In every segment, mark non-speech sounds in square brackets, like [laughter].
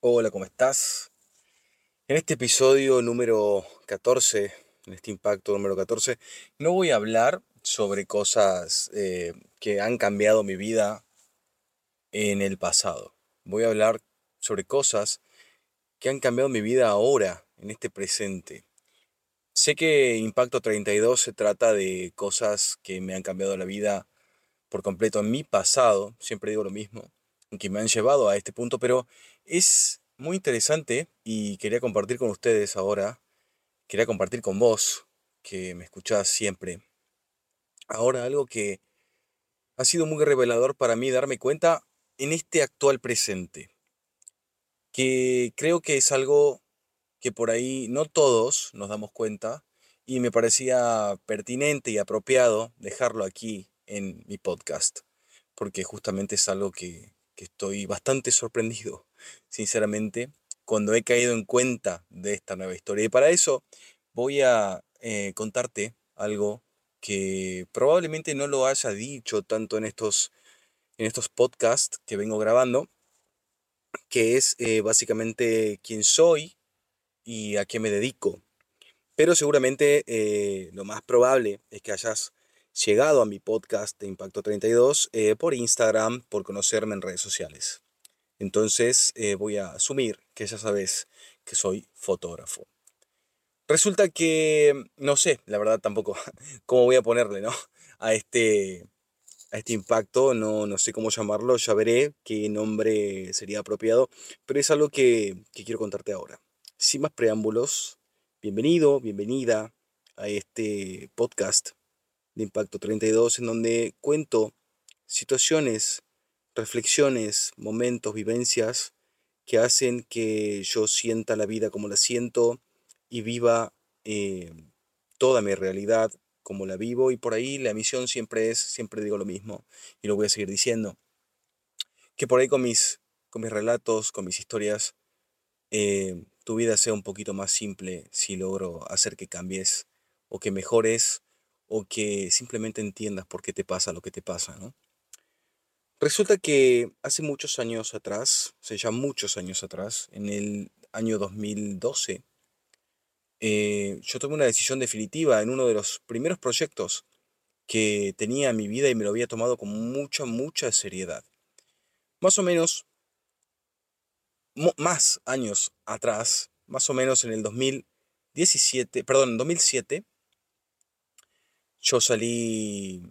Hola, ¿cómo estás? En este episodio número 14, en este impacto número 14, no voy a hablar sobre cosas eh, que han cambiado mi vida en el pasado. Voy a hablar sobre cosas que han cambiado mi vida ahora, en este presente. Sé que Impacto 32 se trata de cosas que me han cambiado la vida por completo en mi pasado, siempre digo lo mismo, que me han llevado a este punto, pero es muy interesante y quería compartir con ustedes ahora, quería compartir con vos, que me escuchás siempre, ahora algo que ha sido muy revelador para mí darme cuenta en este actual presente, que creo que es algo que por ahí no todos nos damos cuenta y me parecía pertinente y apropiado dejarlo aquí en mi podcast, porque justamente es algo que, que estoy bastante sorprendido, sinceramente, cuando he caído en cuenta de esta nueva historia. Y para eso voy a eh, contarte algo que probablemente no lo haya dicho tanto en estos, en estos podcasts que vengo grabando, que es eh, básicamente quién soy y a qué me dedico. Pero seguramente eh, lo más probable es que hayas llegado a mi podcast de Impacto 32 eh, por Instagram, por conocerme en redes sociales. Entonces eh, voy a asumir que ya sabes que soy fotógrafo. Resulta que, no sé, la verdad tampoco, [laughs] cómo voy a ponerle, ¿no? A este, a este impacto, no, no sé cómo llamarlo, ya veré qué nombre sería apropiado, pero es algo que, que quiero contarte ahora. Sin más preámbulos, bienvenido, bienvenida a este podcast de Impacto 32, en donde cuento situaciones, reflexiones, momentos, vivencias que hacen que yo sienta la vida como la siento y viva eh, toda mi realidad como la vivo y por ahí la misión siempre es, siempre digo lo mismo y lo voy a seguir diciendo, que por ahí con mis, con mis relatos, con mis historias, eh, tu vida sea un poquito más simple si logro hacer que cambies o que mejores o que simplemente entiendas por qué te pasa lo que te pasa, ¿no? Resulta que hace muchos años atrás, o sea, ya muchos años atrás, en el año 2012, eh, yo tomé una decisión definitiva en uno de los primeros proyectos que tenía en mi vida y me lo había tomado con mucha, mucha seriedad. Más o menos, más años atrás, más o menos en el 2017, perdón, en 2007, yo salí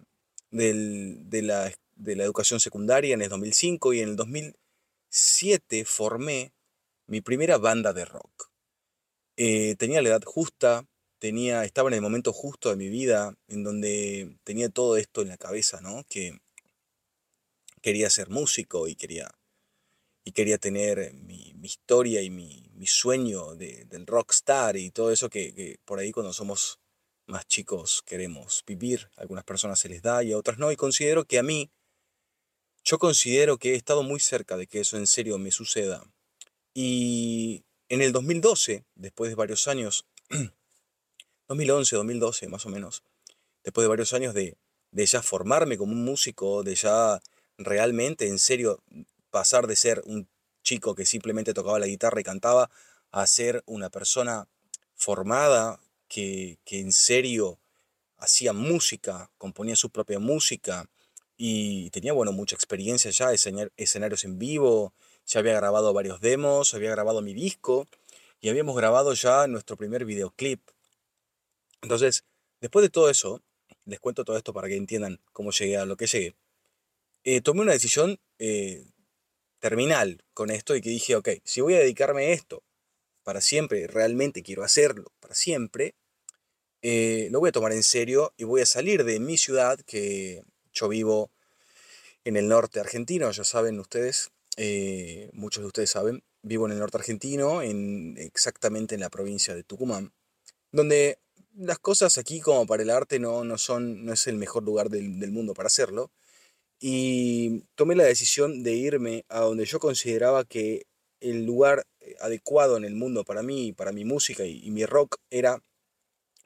de, la, educación secundaria en el 2005 y en el 2007 formé mi primera banda de rock. Eh, tenía la edad justa, tenía, estaba en el momento justo de mi vida en donde tenía todo esto en la cabeza, ¿no? Que quería ser músico y quería, y quería tener mi, historia y mi, sueño del rockstar y todo eso que, que por ahí cuando somos más chicos queremos vivir. Algunas personas se les da y a otras no. Y considero que a mí, yo considero que he estado muy cerca de que eso en serio me suceda. Y en el 2012, después de varios años, [clears throat] 2011, 2012 más o menos, después de varios años de, de ya formarme como un músico, de ya realmente en serio pasar de ser un chico que simplemente tocaba la guitarra y cantaba a ser una persona formada que, en serio hacía música, componía su propia música y tenía, bueno, mucha experiencia ya, escenarios en vivo, ya había grabado varios demos, había grabado mi disco y habíamos grabado ya nuestro primer videoclip. Entonces, después de todo eso, les cuento todo esto para que entiendan cómo llegué a lo que llegué. Eh, tomé una decisión eh, terminal con esto y que dije, ok, si voy a dedicarme a esto para siempre, realmente quiero hacerlo para siempre, eh, lo voy a tomar en serio y voy a salir de mi ciudad, que yo vivo en el norte argentino, ya saben ustedes, eh, muchos de ustedes saben, vivo en el norte argentino, en, exactamente en la provincia de Tucumán, donde las cosas aquí como para el arte no, no, son, no es el mejor lugar del, mundo para hacerlo. Y tomé la decisión de irme a donde yo consideraba que el lugar eh, adecuado en el mundo para mí, para mi música y, mi rock era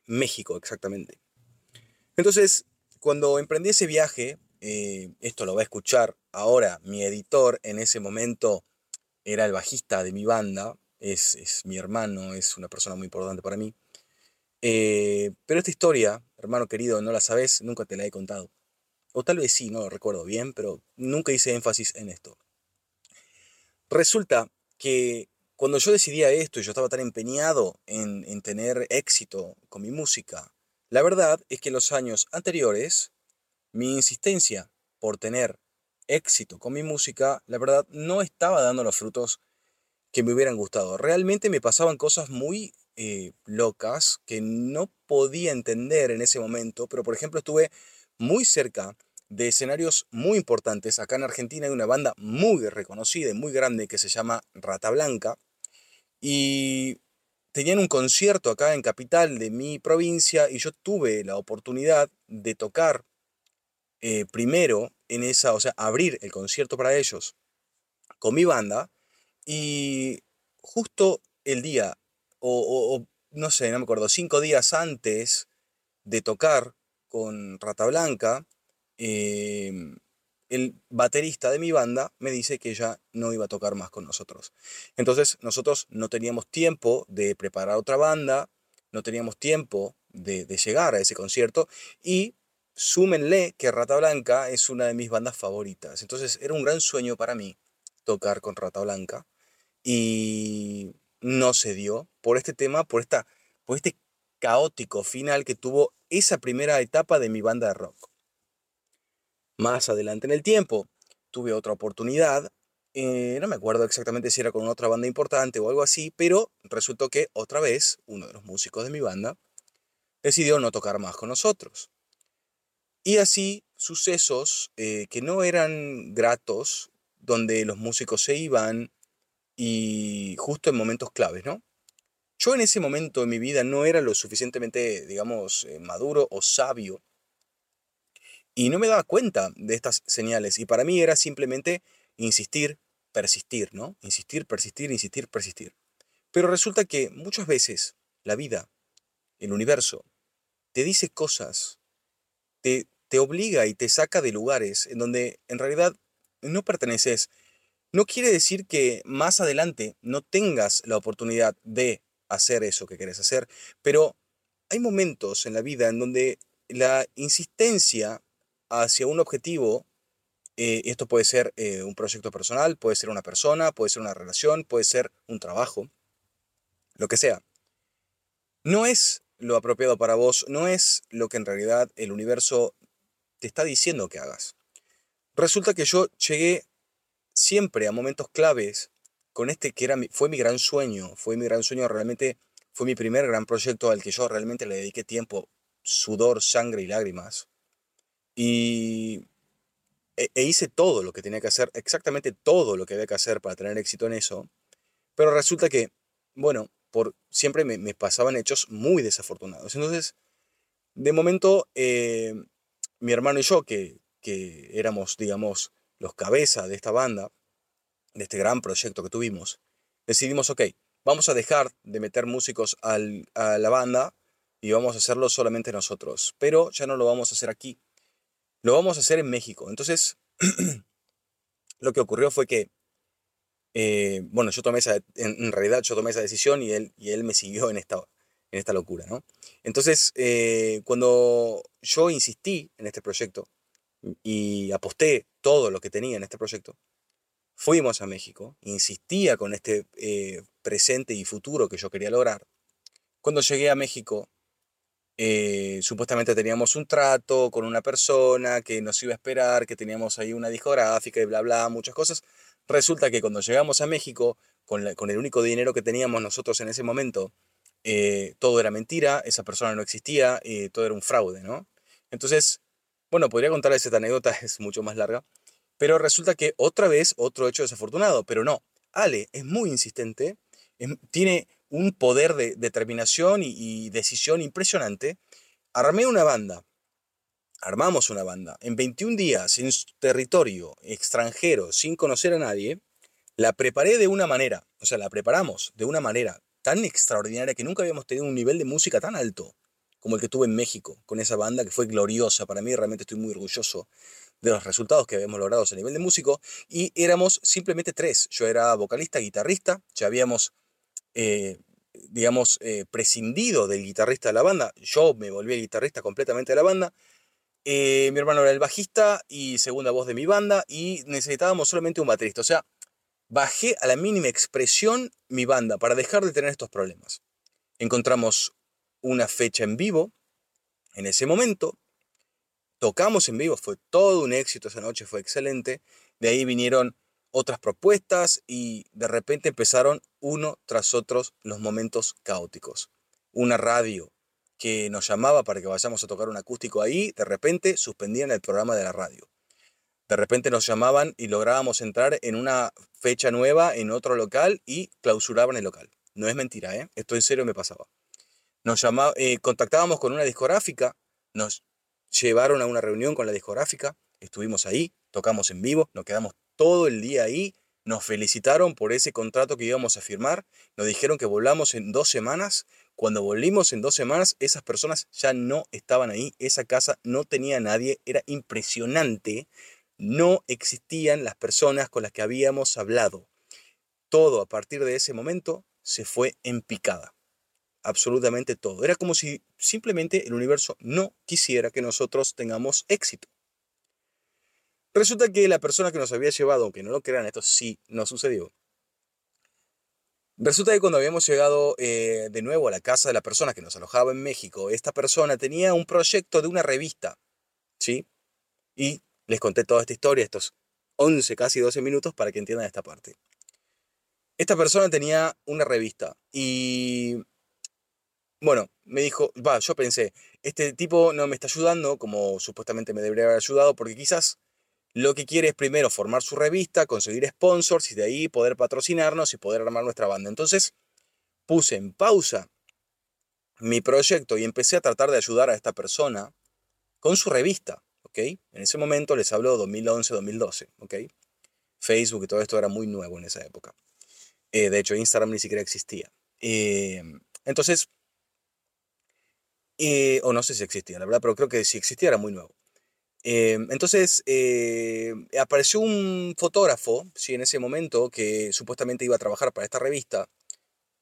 México, exactamente. Entonces, cuando emprendí ese viaje, eh, esto lo va a escuchar ahora mi editor, en ese momento era el bajista de mi banda, es, mi hermano, es una persona muy importante para mí. Eh, pero esta historia, hermano querido, no la sabes, nunca te la he contado. O tal vez sí, no lo recuerdo bien, pero nunca hice énfasis en esto. Resulta que cuando yo decidía esto y yo estaba tan empeñado en tener éxito con mi música, la verdad es que en los años anteriores, mi insistencia por tener éxito con mi música, la verdad no estaba dando los frutos que me hubieran gustado. Realmente me pasaban cosas muy eh, locas que no podía entender en ese momento, pero por ejemplo estuve muy cerca de escenarios muy importantes. Acá en Argentina hay una banda muy reconocida y muy grande que se llama Rata Blanca y tenían un concierto acá en Capital de mi provincia y yo tuve la oportunidad de tocar eh, primero en esa, o sea, abrir el concierto para ellos con mi banda y justo el día, o, no sé, no me acuerdo, cinco días antes de tocar con Rata Blanca, em, el baterista de mi banda me dice que ya no iba a tocar más con nosotros. Entonces nosotros no teníamos tiempo de preparar otra banda, no teníamos tiempo de, llegar a ese concierto y súmenle que Rata Blanca es una de mis bandas favoritas. Entonces era un gran sueño para mí tocar con Rata Blanca y no se dio por este tema, por, esta, por este caótico final que tuvo esa primera etapa de mi banda de rock. Más adelante en el tiempo tuve otra oportunidad, eh, no me acuerdo exactamente si era con otra banda importante o algo así, pero resultó que otra vez uno de los músicos de mi banda decidió no tocar más con nosotros. Y así sucesos eh, que no eran gratos, donde los músicos se iban, y justo en momentos claves, ¿no? Yo en ese momento de mi vida no era lo suficientemente, digamos, eh, maduro o sabio y no me daba cuenta de estas señales y para mí era simplemente insistir, persistir, ¿no? Insistir, persistir, insistir, persistir. Pero resulta que muchas veces la vida, el universo, te dice cosas, te, te obliga y te saca de lugares en donde en realidad no perteneces no quiere decir que más adelante no tengas la oportunidad de hacer eso que quieres hacer, pero hay momentos en la vida en donde la insistencia hacia un objetivo, eh, esto puede ser eh, un proyecto personal, puede ser una persona, puede ser una relación, puede ser un trabajo, lo que sea, no es lo apropiado para vos, no es lo que en realidad el universo te está diciendo que hagas. Resulta que yo llegué siempre a momentos claves con este que era fue mi gran sueño, fue mi gran sueño, realmente fue mi primer gran proyecto al que yo realmente le dediqué tiempo, sudor, sangre y lágrimas. Y e, e hice todo lo que tenía que hacer, exactamente todo lo que había que hacer para tener éxito en eso. Pero resulta que, bueno, por, siempre me, pasaban hechos muy desafortunados. Entonces, de momento, eh, mi hermano y yo, que, que éramos, digamos, los cabezas de esta banda, de este gran proyecto que tuvimos, decidimos, ok, vamos a dejar de meter músicos a la banda y vamos a hacerlo solamente nosotros, pero ya no lo vamos a hacer aquí, lo vamos a hacer en México. Entonces, [clears throat] lo que ocurrió fue que, eh, bueno, yo tomé esa, en, realidad yo tomé esa decisión y él, y él me siguió en esta, en esta locura, ¿no? Entonces, eh, cuando yo insistí en este proyecto, y aposté todo lo que tenía en este proyecto, fuimos a México, insistía con este eh, presente y futuro que yo quería lograr. Cuando llegué a México, eh, supuestamente teníamos un trato con una persona que nos iba a esperar, que teníamos ahí una discográfica y bla, bla, muchas cosas. Resulta que cuando llegamos a México, con, con el único dinero que teníamos nosotros en ese momento, eh, todo era mentira, esa persona no existía, todo era un fraude, ¿no? Entonces, bueno, podría contarles esta anécdota, [laughs] es mucho más larga, pero resulta que otra vez otro hecho desafortunado, pero no, Ale es muy insistente, tiene un poder de determinación y, decisión impresionante. Armé una banda, armamos una banda, en 21 días, en territorio extranjero, sin conocer a nadie, la preparé de una manera, o sea, la preparamos de una manera tan extraordinaria que nunca habíamos tenido un nivel de música tan alto, como el que tuve en México, con esa banda que fue gloriosa. Para mí, realmente estoy muy orgulloso de los resultados que habíamos logrado a nivel de músico, y éramos simplemente tres, yo era vocalista, guitarrista, ya habíamos, eh, digamos, eh, prescindido del guitarrista de la banda, yo me volví el guitarrista completamente de la banda, eh, mi hermano era el bajista y segunda voz de mi banda, y necesitábamos solamente un baterista, o sea, bajé a la mínima expresión mi banda para dejar de tener estos problemas. Encontramos una fecha en vivo en ese momento. Tocamos en vivo, fue todo un éxito esa noche, fue excelente. De ahí vinieron otras propuestas y de repente empezaron uno tras otro los momentos caóticos. Una radio que nos llamaba para que vayamos a tocar un acústico ahí, de repente suspendían el programa de la radio. De repente nos llamaban y lográbamos entrar en una fecha nueva en otro local y clausuraban el local. No es mentira, ¿eh? Esto en serio me pasaba. Nos llamaba, eh, contactábamos con una discográfica, nos llevaron a una reunión con la discográfica, estuvimos ahí, tocamos en vivo, nos quedamos todo el día ahí, nos felicitaron por ese contrato que íbamos a firmar, nos dijeron que volvamos en dos semanas, cuando volvimos en dos semanas esas personas ya no estaban ahí, esa casa no tenía nadie, era impresionante, no existían las personas con las que habíamos hablado. Todo a partir de ese momento se fue en picada absolutamente todo. Era como si simplemente el universo no quisiera que nosotros tengamos éxito. Resulta que la persona que nos había llevado, aunque no lo crean, esto sí nos sucedió. Resulta que cuando habíamos llegado eh, de nuevo a la casa de la persona que nos alojaba en México, esta persona tenía un proyecto de una revista, ¿sí? Y les conté toda esta historia, estos 11, casi 12 minutos, para que entiendan esta parte. Esta persona tenía una revista y bueno, me dijo, va, yo pensé, este tipo no me está ayudando como supuestamente me debería haber ayudado, porque quizás lo que quiere es primero formar su revista, conseguir sponsors y de ahí poder patrocinarnos y poder armar nuestra banda. Entonces puse en pausa mi proyecto y empecé a tratar de ayudar a esta persona con su revista, ¿ok? En ese momento les hablo 2011-2012, ¿ok? Facebook y todo esto era muy nuevo en esa época. Eh, de hecho, Instagram ni siquiera existía. Eh, entonces, eh, o no sé si existía, la verdad, pero creo que si existía era muy nuevo. Eh, entonces eh, apareció un fotógrafo, sí, en ese momento, que supuestamente iba a trabajar para esta revista.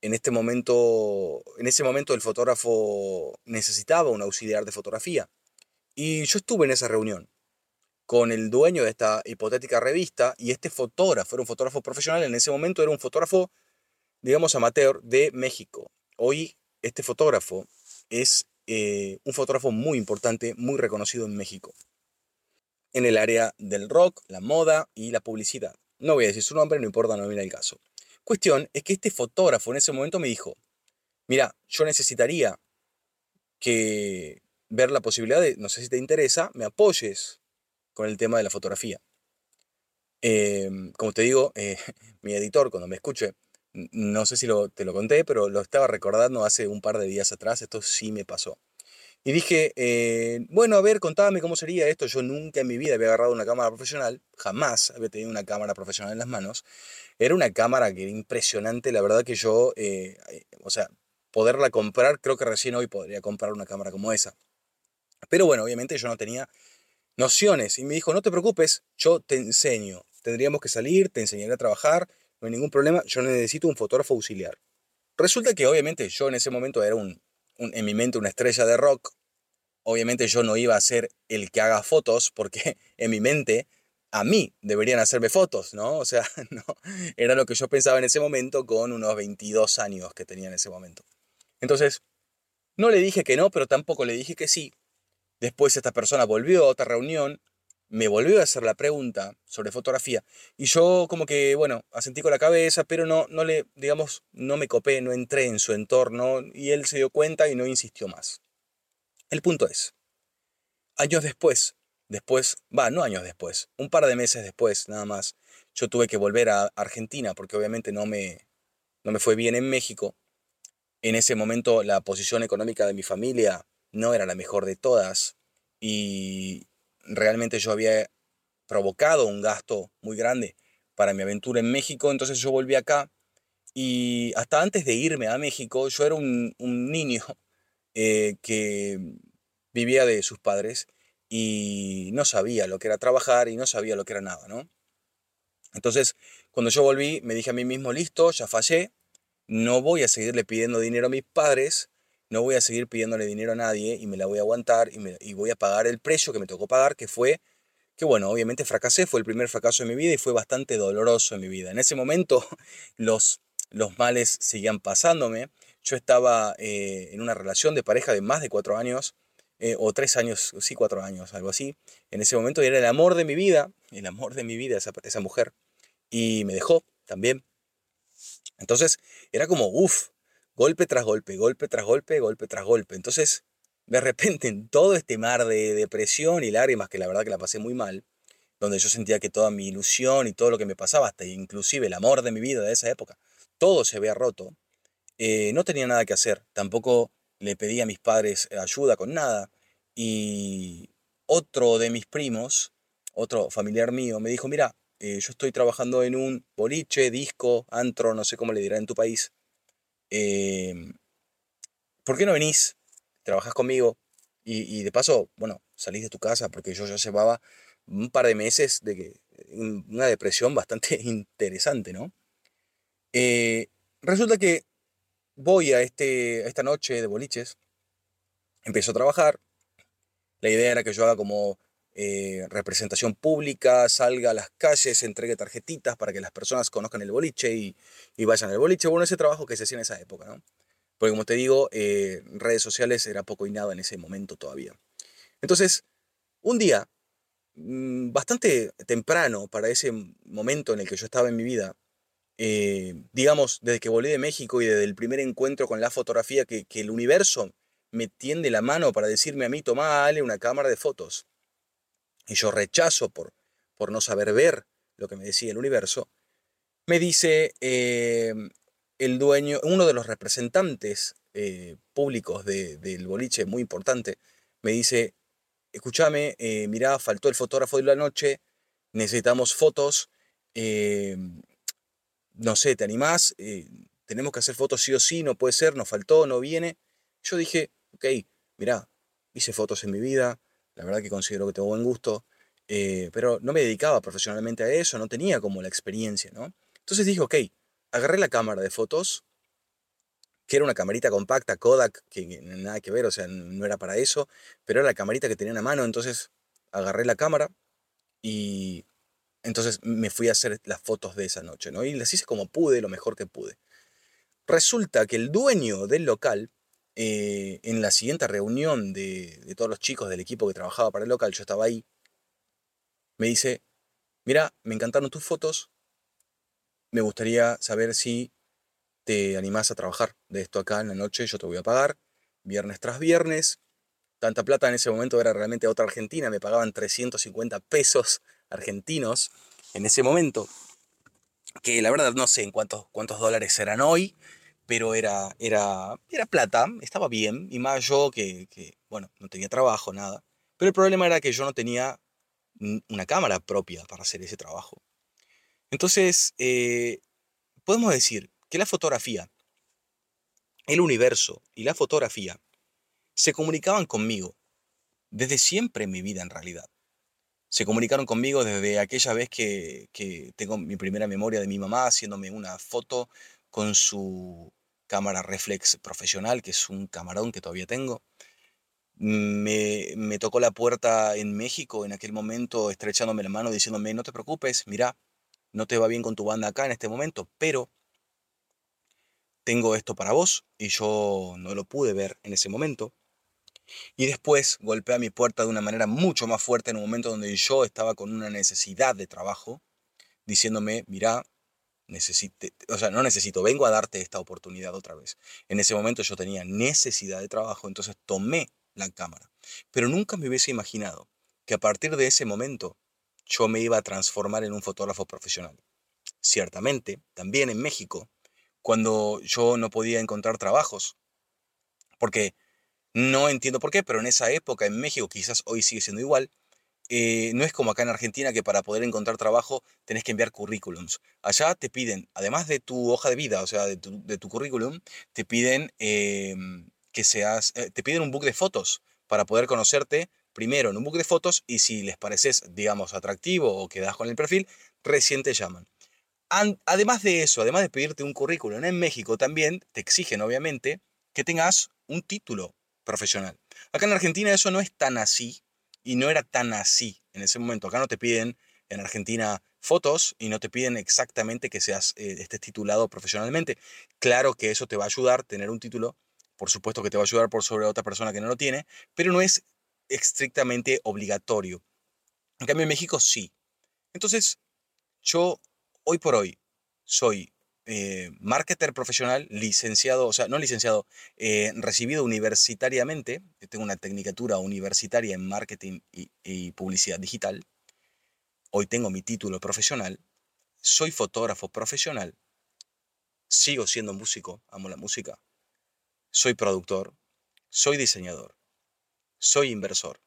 En este momento, en ese momento el fotógrafo necesitaba un auxiliar de fotografía. Y yo estuve en esa reunión con el dueño de esta hipotética revista y este fotógrafo, era un fotógrafo profesional, en ese momento era un fotógrafo, digamos, amateur de México. Hoy este fotógrafo es eh, un fotógrafo muy importante, muy reconocido en México, en el área del rock, la moda y la publicidad. No voy a decir su nombre, no importa, no viene el caso. Cuestión es que este fotógrafo en ese momento me dijo, mira, yo necesitaría que ver la posibilidad de, no sé si te interesa, me apoyes con el tema de la fotografía. Em, como te digo, eh, [laughs] mi editor cuando me escuche no sé si te lo conté, pero lo estaba recordando hace un par de días atrás, esto sí me pasó. Y dije, eh, bueno, a ver, contame cómo sería esto. Yo nunca en mi vida había agarrado una cámara profesional, jamás había tenido una cámara profesional en las manos. Era una cámara que era impresionante, la verdad que yo, eh, eh, o sea, poderla comprar, creo que recién hoy podría comprar una cámara como esa. Pero bueno, obviamente yo no tenía nociones y me dijo, no te preocupes, yo te enseño. Tendríamos que salir, te enseñaré a trabajar, no hay ningún problema, yo necesito un fotógrafo auxiliar. Resulta que obviamente yo en ese momento era un, en mi mente una estrella de rock. Obviamente yo no iba a ser el que haga fotos porque [laughs] en mi mente a mí deberían hacerme fotos, ¿no? O sea, [laughs] no, era lo que yo pensaba en ese momento con unos 22 años que tenía en ese momento. Entonces, no le dije que no, pero tampoco le dije que sí. Después esta persona volvió a otra reunión me volvió a hacer la pregunta sobre fotografía y yo como que, bueno, asentí con la cabeza, pero no, no le, digamos, no me copé, no entré en su entorno y él se dio cuenta y no insistió más. El punto es, años después, después, va, no años después, un par de meses después nada más, yo tuve que volver a Argentina porque obviamente no me, no me fue bien en México. En ese momento la posición económica de mi familia no era la mejor de todas y, realmente yo había provocado un gasto muy grande para mi aventura en México, entonces yo volví acá y hasta antes de irme a México yo era un, niño [laughs] eh, que vivía de sus padres y no sabía lo que era trabajar y no sabía lo que era nada, ¿no? Entonces, cuando yo volví, me dije a mí mismo, listo, ya fallé, no voy a seguirle pidiendo dinero a mis padres, no voy a seguir pidiéndole dinero a nadie y me la voy a aguantar y, me, y voy a pagar el precio que me tocó pagar, que fue que bueno, obviamente fracasé, fue el primer fracaso de mi vida y fue bastante doloroso en mi vida. En ese momento [laughs] los, los males seguían pasándome. Yo estaba eh, en una relación de pareja de más de cuatro años, eh, o tres años, sí, cuatro años, algo así. En ese momento era el amor de mi vida, el amor de mi vida esa, esa mujer. Y me dejó también. Entonces era como, uff, golpe tras golpe, golpe tras golpe, golpe tras golpe. Entonces de repente en todo este mar de depresión y lágrimas, que la verdad que la pasé muy mal, donde yo sentía que toda mi ilusión y todo lo que me pasaba, hasta inclusive el amor de mi vida de esa época, todo se había roto, eh, no tenía nada que hacer, tampoco le pedí a mis padres ayuda con nada, y otro de mis primos, otro familiar mío, me dijo, mira, eh, yo estoy trabajando en un boliche, disco, antro, no sé cómo le dirá en tu país, em, ¿por qué no venís? trabajas conmigo y, de paso, bueno, salís de tu casa porque yo ya llevaba un par de meses de una depresión bastante [laughs] interesante, ¿no? Eh, resulta que voy a, este, esta noche de boliches, empiezo a trabajar, la idea era que yo haga como eh, representación pública, salga a las calles, entregue tarjetitas para que las personas conozcan el boliche y, vayan al boliche. Bueno, ese trabajo que se hacía en esa época, ¿no? Porque como te digo, eh, redes sociales era poco y nada en ese momento todavía. Entonces, un día, mm, bastante temprano para ese momento en el que yo estaba en mi vida, eh, digamos, desde que volví de México y desde el primer encuentro con la fotografía, que, el universo me tiende la mano para decirme a mí, toma, Ale, una cámara de fotos. Y yo rechazo por, por no saber ver lo que me decía el universo, me dice, eh, el dueño, uno de los representantes eh, públicos del boliche, muy importante, me dice, escúchame, eh, mirá, faltó el fotógrafo de la noche, necesitamos fotos, eh, no sé, ¿te animás? tenemos que hacer fotos sí o sí, no puede ser, nos faltó, no viene. Yo dije, ok, mirá, hice fotos en mi vida, la verdad que considero que tengo buen gusto, pero no me dedicaba profesionalmente a eso, no tenía como la experiencia, ¿no? Entonces dije, ok, agarré la cámara de fotos, que era una camarita compacta, Kodak, que nada que ver, o sea, no era para eso, pero era la camarita que tenía en la mano, entonces agarré la cámara y entonces me fui a hacer las fotos de esa noche, ¿no? Y las hice como pude, lo mejor que pude. Resulta que el dueño del local, eh, en la siguiente reunión de, todos los chicos del equipo que trabajaba para el local, yo estaba ahí, me dice, mira, me encantaron tus fotos, me gustaría saber si te animás a trabajar de esto acá en la noche, yo te voy a pagar, viernes tras viernes. Tanta plata en ese momento era realmente otra Argentina, me pagaban 350 pesos argentinos en ese momento, que la verdad no sé en cuántos, cuántos dólares eran hoy, pero era, era, era plata, estaba bien, y más yo que, que, bueno, no tenía trabajo, nada. Pero el problema era que yo no tenía una cámara propia para hacer ese trabajo. Entonces, eh, podemos decir que la fotografía, el universo y la fotografía se comunicaban conmigo desde siempre en mi vida en realidad. Se comunicaron conmigo desde aquella vez que, tengo mi primera memoria de mi mamá haciéndome una foto con su cámara reflex profesional, que es un camarón que todavía tengo. Me, me, tocó la puerta en México en aquel momento, estrechándome la mano, diciéndome, no te preocupes, mira, no te va bien con tu banda acá en este momento, pero tengo esto para vos y yo no lo pude ver en ese momento. Y después golpea mi puerta de una manera mucho más fuerte en un momento donde yo estaba con una necesidad de trabajo, diciéndome, mira, necesite, o sea, no necesito, vengo a darte esta oportunidad otra vez. En ese momento yo tenía necesidad de trabajo, entonces tomé la cámara. Pero nunca me hubiese imaginado que a partir de ese momento yo me iba a transformar en un fotógrafo profesional. Ciertamente, también en México, cuando yo no podía encontrar trabajos, porque no entiendo por qué, pero en esa época en México, quizás hoy sigue siendo igual, eh, no es como acá en Argentina que para poder encontrar trabajo tenés que enviar currículums. Allá te piden, además de tu hoja de vida, o sea, de tu, currículum, te piden em, que seas, eh, te piden un book de fotos para poder conocerte primero en un book de fotos y si les pareces, digamos, atractivo o quedas con el perfil, recién te llaman. además de eso, además de pedirte un currículum en México, también te exigen, obviamente, que tengas un título profesional. Acá en Argentina eso no es tan así y no era tan así en ese momento. Acá no te piden en Argentina fotos y no te piden exactamente que seas eh, estés titulado profesionalmente. Claro que eso te va a ayudar tener un título, por supuesto que te va a ayudar por sobre otra persona que no lo tiene, pero no es estrictamente obligatorio. En cambio, en México sí. Entonces, yo hoy por hoy soy eh, marketer profesional, licenciado, o sea, no licenciado, eh, recibido universitariamente. Tengo una tecnicatura universitaria en marketing y publicidad digital. Hoy tengo mi título profesional. Soy fotógrafo profesional. Sigo siendo músico, amo la música. Soy productor. Soy diseñador soy inversor.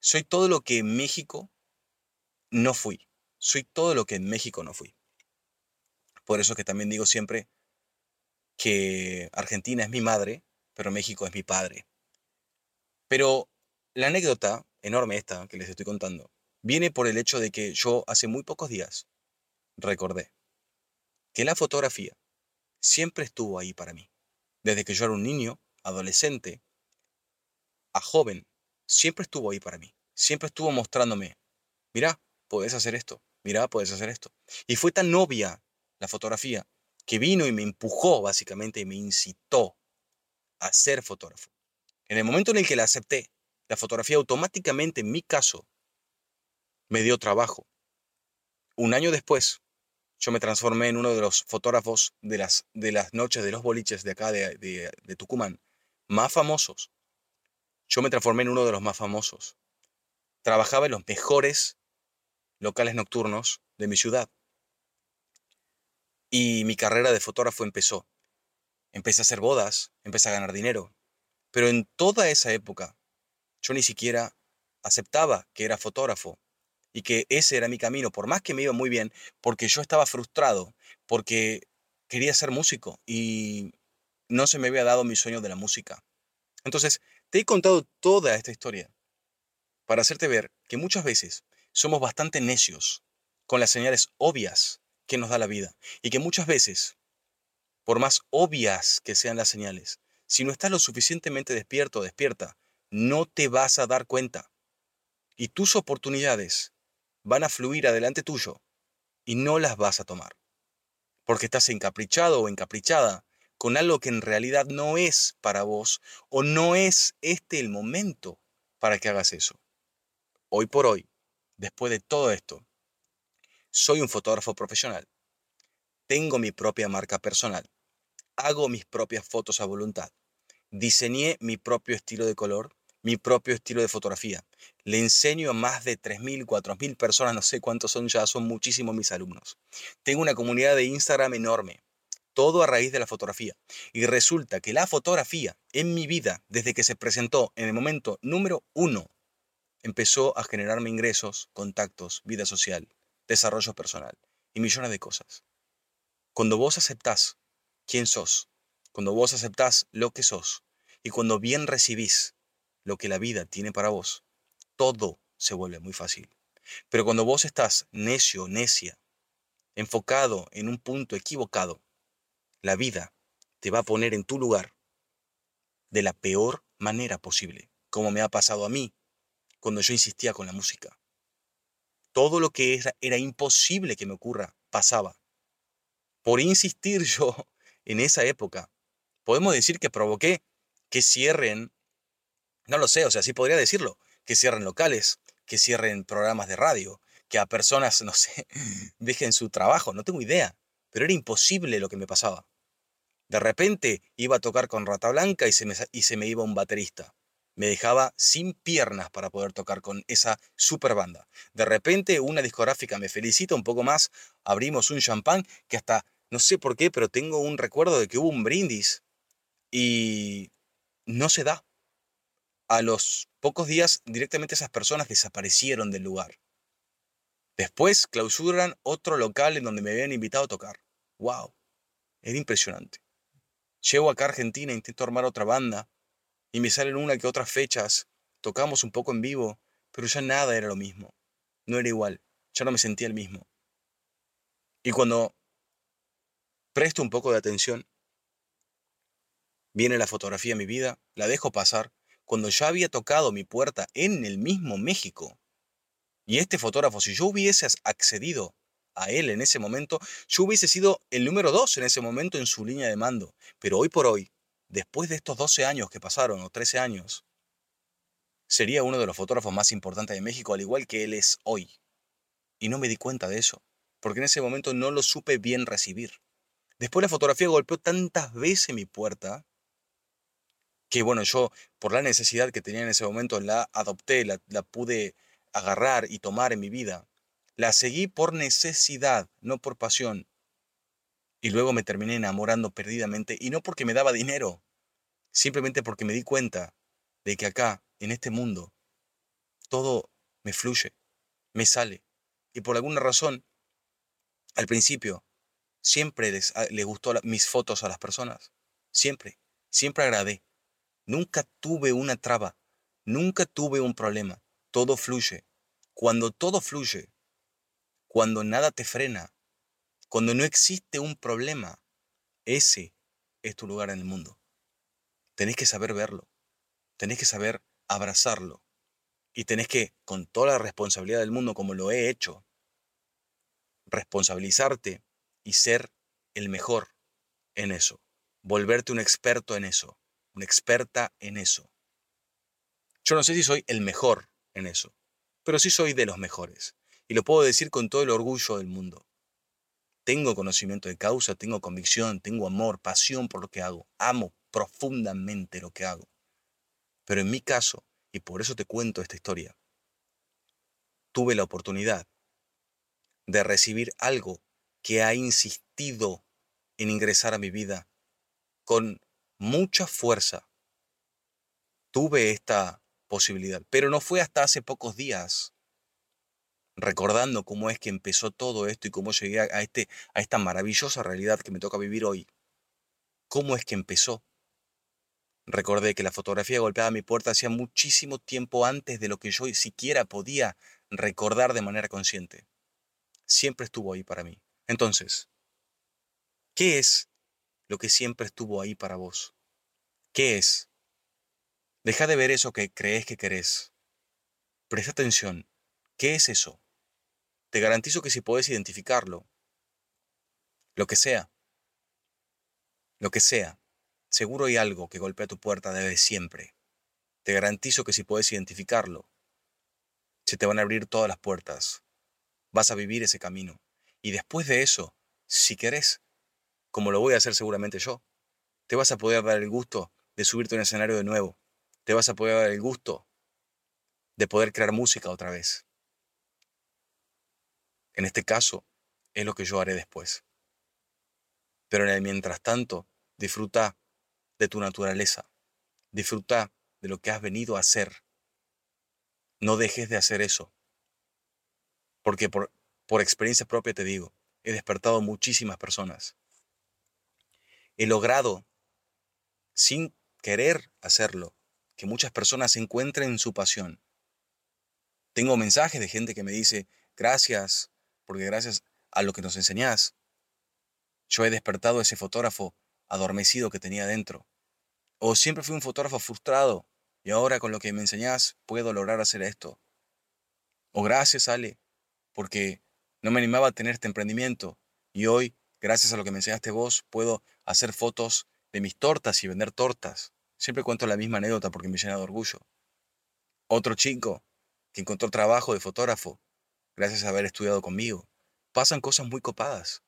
Soy todo lo que en México no fui. Soy todo lo que en México no fui. Por eso que también digo siempre que Argentina es mi madre, pero México es mi padre. Pero la anécdota enorme esta que les estoy contando viene por el hecho de que yo hace muy pocos días recordé que la fotografía siempre estuvo ahí para mí. Desde que yo era un niño, adolescente, a joven, siempre estuvo ahí para mí. Siempre estuvo mostrándome, mira, puedes hacer esto, mira, puedes hacer esto. Y fue tan obvia la fotografía que vino y me empujó básicamente y me incitó a ser fotógrafo. En el momento en el que la acepté, la fotografía automáticamente, en mi caso, me dio trabajo. Un año después, yo me transformé en uno de los fotógrafos de las, de las noches de los boliches de acá de, de Tucumán, más famosos yo me transformé en uno de los más famosos. Trabajaba en los mejores locales nocturnos de mi ciudad. Y mi carrera de fotógrafo empezó. Empecé a hacer bodas, empecé a ganar dinero. Pero en toda esa época, yo ni siquiera aceptaba que era fotógrafo y que ese era mi camino, por más que me iba muy bien, porque yo estaba frustrado, porque quería ser músico y no se me había dado mi sueño de la música. Entonces, te he contado toda esta historia para hacerte ver que muchas veces somos bastante necios con las señales obvias que nos da la vida y que muchas veces, por más obvias que sean las señales, si no estás lo suficientemente despierto o despierta, no te vas a dar cuenta. Y tus oportunidades van a fluir adelante tuyo y no las vas a tomar. Porque estás encaprichado o encaprichada con algo que en realidad no es para vos o no es este el momento para que hagas eso. Hoy por hoy, después de todo esto, soy un fotógrafo profesional. Tengo mi propia marca personal. Hago mis propias fotos a voluntad. Diseñé mi propio estilo de color, mi propio estilo de fotografía. Le enseño a más de 3.000, 4.000 personas, no sé cuántos son ya, son muchísimos mis alumnos. Tengo una comunidad de Instagram enorme todo a raíz de la fotografía. Y resulta que la fotografía en mi vida, desde que se presentó en el momento número uno, empezó a generarme ingresos, contactos, vida social, desarrollo personal y millones de cosas. Cuando vos aceptás quién sos, cuando vos aceptás lo que sos y cuando bien recibís lo que la vida tiene para vos, todo se vuelve muy fácil. Pero cuando vos estás necio, necia, enfocado en un punto equivocado, la vida te va a poner en tu lugar de la peor manera posible, como me ha pasado a mí cuando yo insistía con la música. Todo lo que era, era imposible que me ocurra pasaba. Por insistir [laughs] yo en esa época, podemos decir que provoqué que cierren, no lo sé, o sea, sí podría decirlo, que cierren locales, que cierren programas de radio, que a personas, [laughs] no sé, dejen su trabajo, no tengo idea, pero era imposible lo que me pasaba. De repente iba a tocar con Rata Blanca y se, me, y se me iba un baterista. Me dejaba sin piernas para poder tocar con esa super banda. De repente una discográfica me felicita un poco más, abrimos un champán que hasta, no sé por qué, pero tengo un recuerdo de que hubo un brindis y no se da. A los pocos días directamente esas personas desaparecieron del lugar. Después clausuran otro local en donde me habían invitado a tocar. ¡Wow! Era impresionante. Llego acá a Argentina, intento armar otra banda y me salen una que otras fechas, tocamos un poco en vivo, pero ya nada era lo mismo. No era igual, ya no me sentía el mismo. Y cuando presto un poco de atención, viene la fotografía en mi vida, la dejo pasar, cuando ya había tocado mi puerta en el mismo México. Y este fotógrafo, si yo hubiese accedido a él en ese momento, yo hubiese sido el número dos en ese momento en su línea de mando. Pero hoy por hoy, después de estos 12 años que pasaron, o 13 años, sería uno de los fotógrafos más importantes de México, al igual que él es hoy. Y no me di cuenta de eso, porque en ese momento no lo supe bien recibir. Después la fotografía golpeó tantas veces mi puerta, que bueno, yo por la necesidad que tenía en ese momento la adopté, la, la pude agarrar y tomar en mi vida. La seguí por necesidad, no por pasión. Y luego me terminé enamorando perdidamente, y no porque me daba dinero, simplemente porque me di cuenta de que acá, en este mundo, todo me fluye, me sale. Y por alguna razón, al principio, siempre les, ah, gustó mis fotos a las personas. Siempre, siempre agradé. Nunca tuve una traba, nunca tuve un problema. Todo fluye. Cuando todo fluye, cuando nada te frena, cuando no existe un problema, ese es tu lugar en el mundo. Tenés que saber verlo, tenés que saber abrazarlo y tenés que, con toda la responsabilidad del mundo como lo he hecho, responsabilizarte y ser el mejor en eso, volverte un experto en eso, una experta en eso. Yo no sé si soy el mejor en eso, pero sí soy de los mejores. Y lo puedo decir con todo el orgullo del mundo. Tengo conocimiento de causa, tengo convicción, tengo amor, pasión por lo que hago. Amo profundamente lo que hago. Pero en mi caso, y por eso te cuento esta historia, tuve la oportunidad de recibir algo que ha insistido en ingresar a mi vida con mucha fuerza. Tuve esta posibilidad, pero no fue hasta hace pocos días recordando cómo es que empezó todo esto y cómo llegué a, este, a esta maravillosa realidad que me toca vivir hoy. ¿Cómo es que empezó? Recordé que la fotografía golpeaba mi puerta hacía muchísimo tiempo antes de lo que yo siquiera podía recordar de manera consciente. Siempre estuvo ahí para mí. Entonces, ¿qué es lo que siempre estuvo ahí para vos? ¿Qué es? Deja de ver eso que crees que querés. Presta atención. ¿Qué es eso? Te garantizo que si puedes identificarlo, lo que sea, lo que sea, seguro hay algo que golpea tu puerta desde siempre. Te garantizo que si puedes identificarlo, se te van a abrir todas las puertas. Vas a vivir ese camino. Y después de eso, si querés, como lo voy a hacer seguramente yo, te vas a poder dar el gusto de subirte a un escenario de nuevo. Te vas a poder dar el gusto de poder crear música otra vez. En este caso, es lo que yo haré después. Pero en el mientras tanto, disfruta de tu naturaleza. Disfruta de lo que has venido a hacer. No dejes de hacer eso. Porque por, por experiencia propia te digo, he despertado muchísimas personas. He logrado, sin querer hacerlo, que muchas personas encuentren su pasión. Tengo mensajes de gente que me dice, gracias porque gracias a lo que nos enseñás, yo he despertado ese fotógrafo adormecido que tenía dentro. O siempre fui un fotógrafo frustrado y ahora con lo que me enseñás puedo lograr hacer esto. O gracias, Ale, porque no me animaba a tener este emprendimiento y hoy, gracias a lo que me enseñaste vos, puedo hacer fotos de mis tortas y vender tortas. Siempre cuento la misma anécdota porque me llena de orgullo. Otro chico que encontró trabajo de fotógrafo gracias a haber estudiado conmigo. Pasan cosas muy copadas.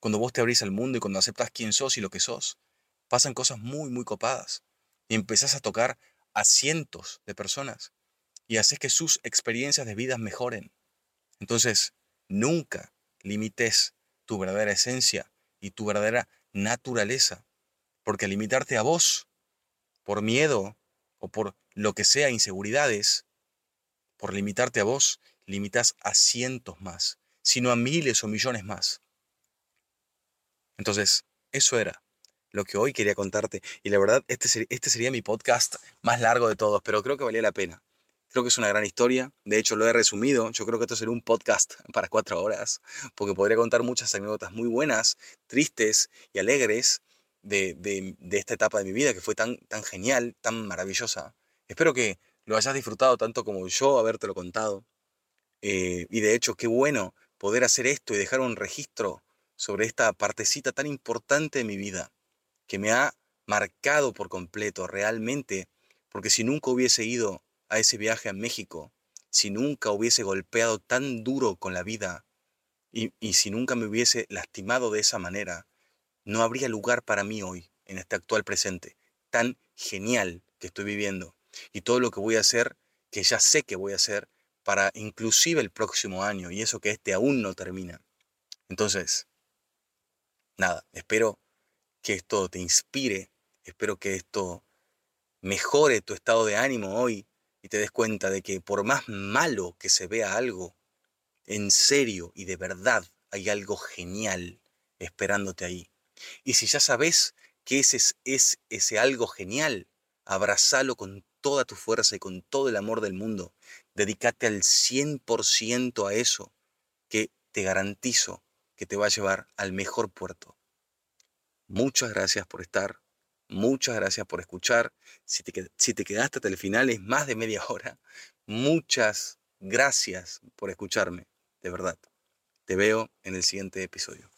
Cuando vos te abrís al mundo y cuando aceptas quién sos y lo que sos, pasan cosas muy, muy copadas. Y empezás a tocar a cientos de personas y haces que sus experiencias de vida mejoren. Entonces, nunca limites tu verdadera esencia y tu verdadera naturaleza, porque limitarte a vos por miedo o por lo que sea inseguridades, por limitarte a vos, limitas a cientos más, sino a miles o millones más. Entonces, eso era lo que hoy quería contarte. Y la verdad, este, este sería mi podcast más largo de todos, pero creo que valía la pena. Creo que es una gran historia. De hecho, lo he resumido. Yo creo que esto sería un podcast para cuatro horas, porque podría contar muchas anécdotas muy buenas, tristes y alegres de, de, esta etapa de mi vida que fue tan, tan genial, tan maravillosa. Espero que lo hayas disfrutado tanto como yo habértelo contado. Eh, y de hecho, qué bueno poder hacer esto y dejar un registro sobre esta partecita tan importante de mi vida, que me ha marcado por completo realmente, porque si nunca hubiese ido a ese viaje a México, si nunca hubiese golpeado tan duro con la vida y, y si nunca me hubiese lastimado de esa manera, no habría lugar para mí hoy, en este actual presente, tan genial que estoy viviendo. Y todo lo que voy a hacer, que ya sé que voy a hacer, para inclusive el próximo año, y eso que este aún no termina. Entonces, nada, espero que esto te inspire, espero que esto mejore tu estado de ánimo hoy y te des cuenta de que por más malo que se vea algo, en serio y de verdad hay algo genial esperándote ahí. Y si ya sabes que ese es, ese algo genial, abrazalo con toda tu fuerza y con todo el amor del mundo. Dedícate al 100% a eso que te garantizo que te va a llevar al mejor puerto. Muchas gracias por estar, muchas gracias por escuchar. Si te, si te quedaste hasta el final es más de media [laughs] hora. Muchas gracias por escucharme, de verdad. Te veo en el siguiente episodio.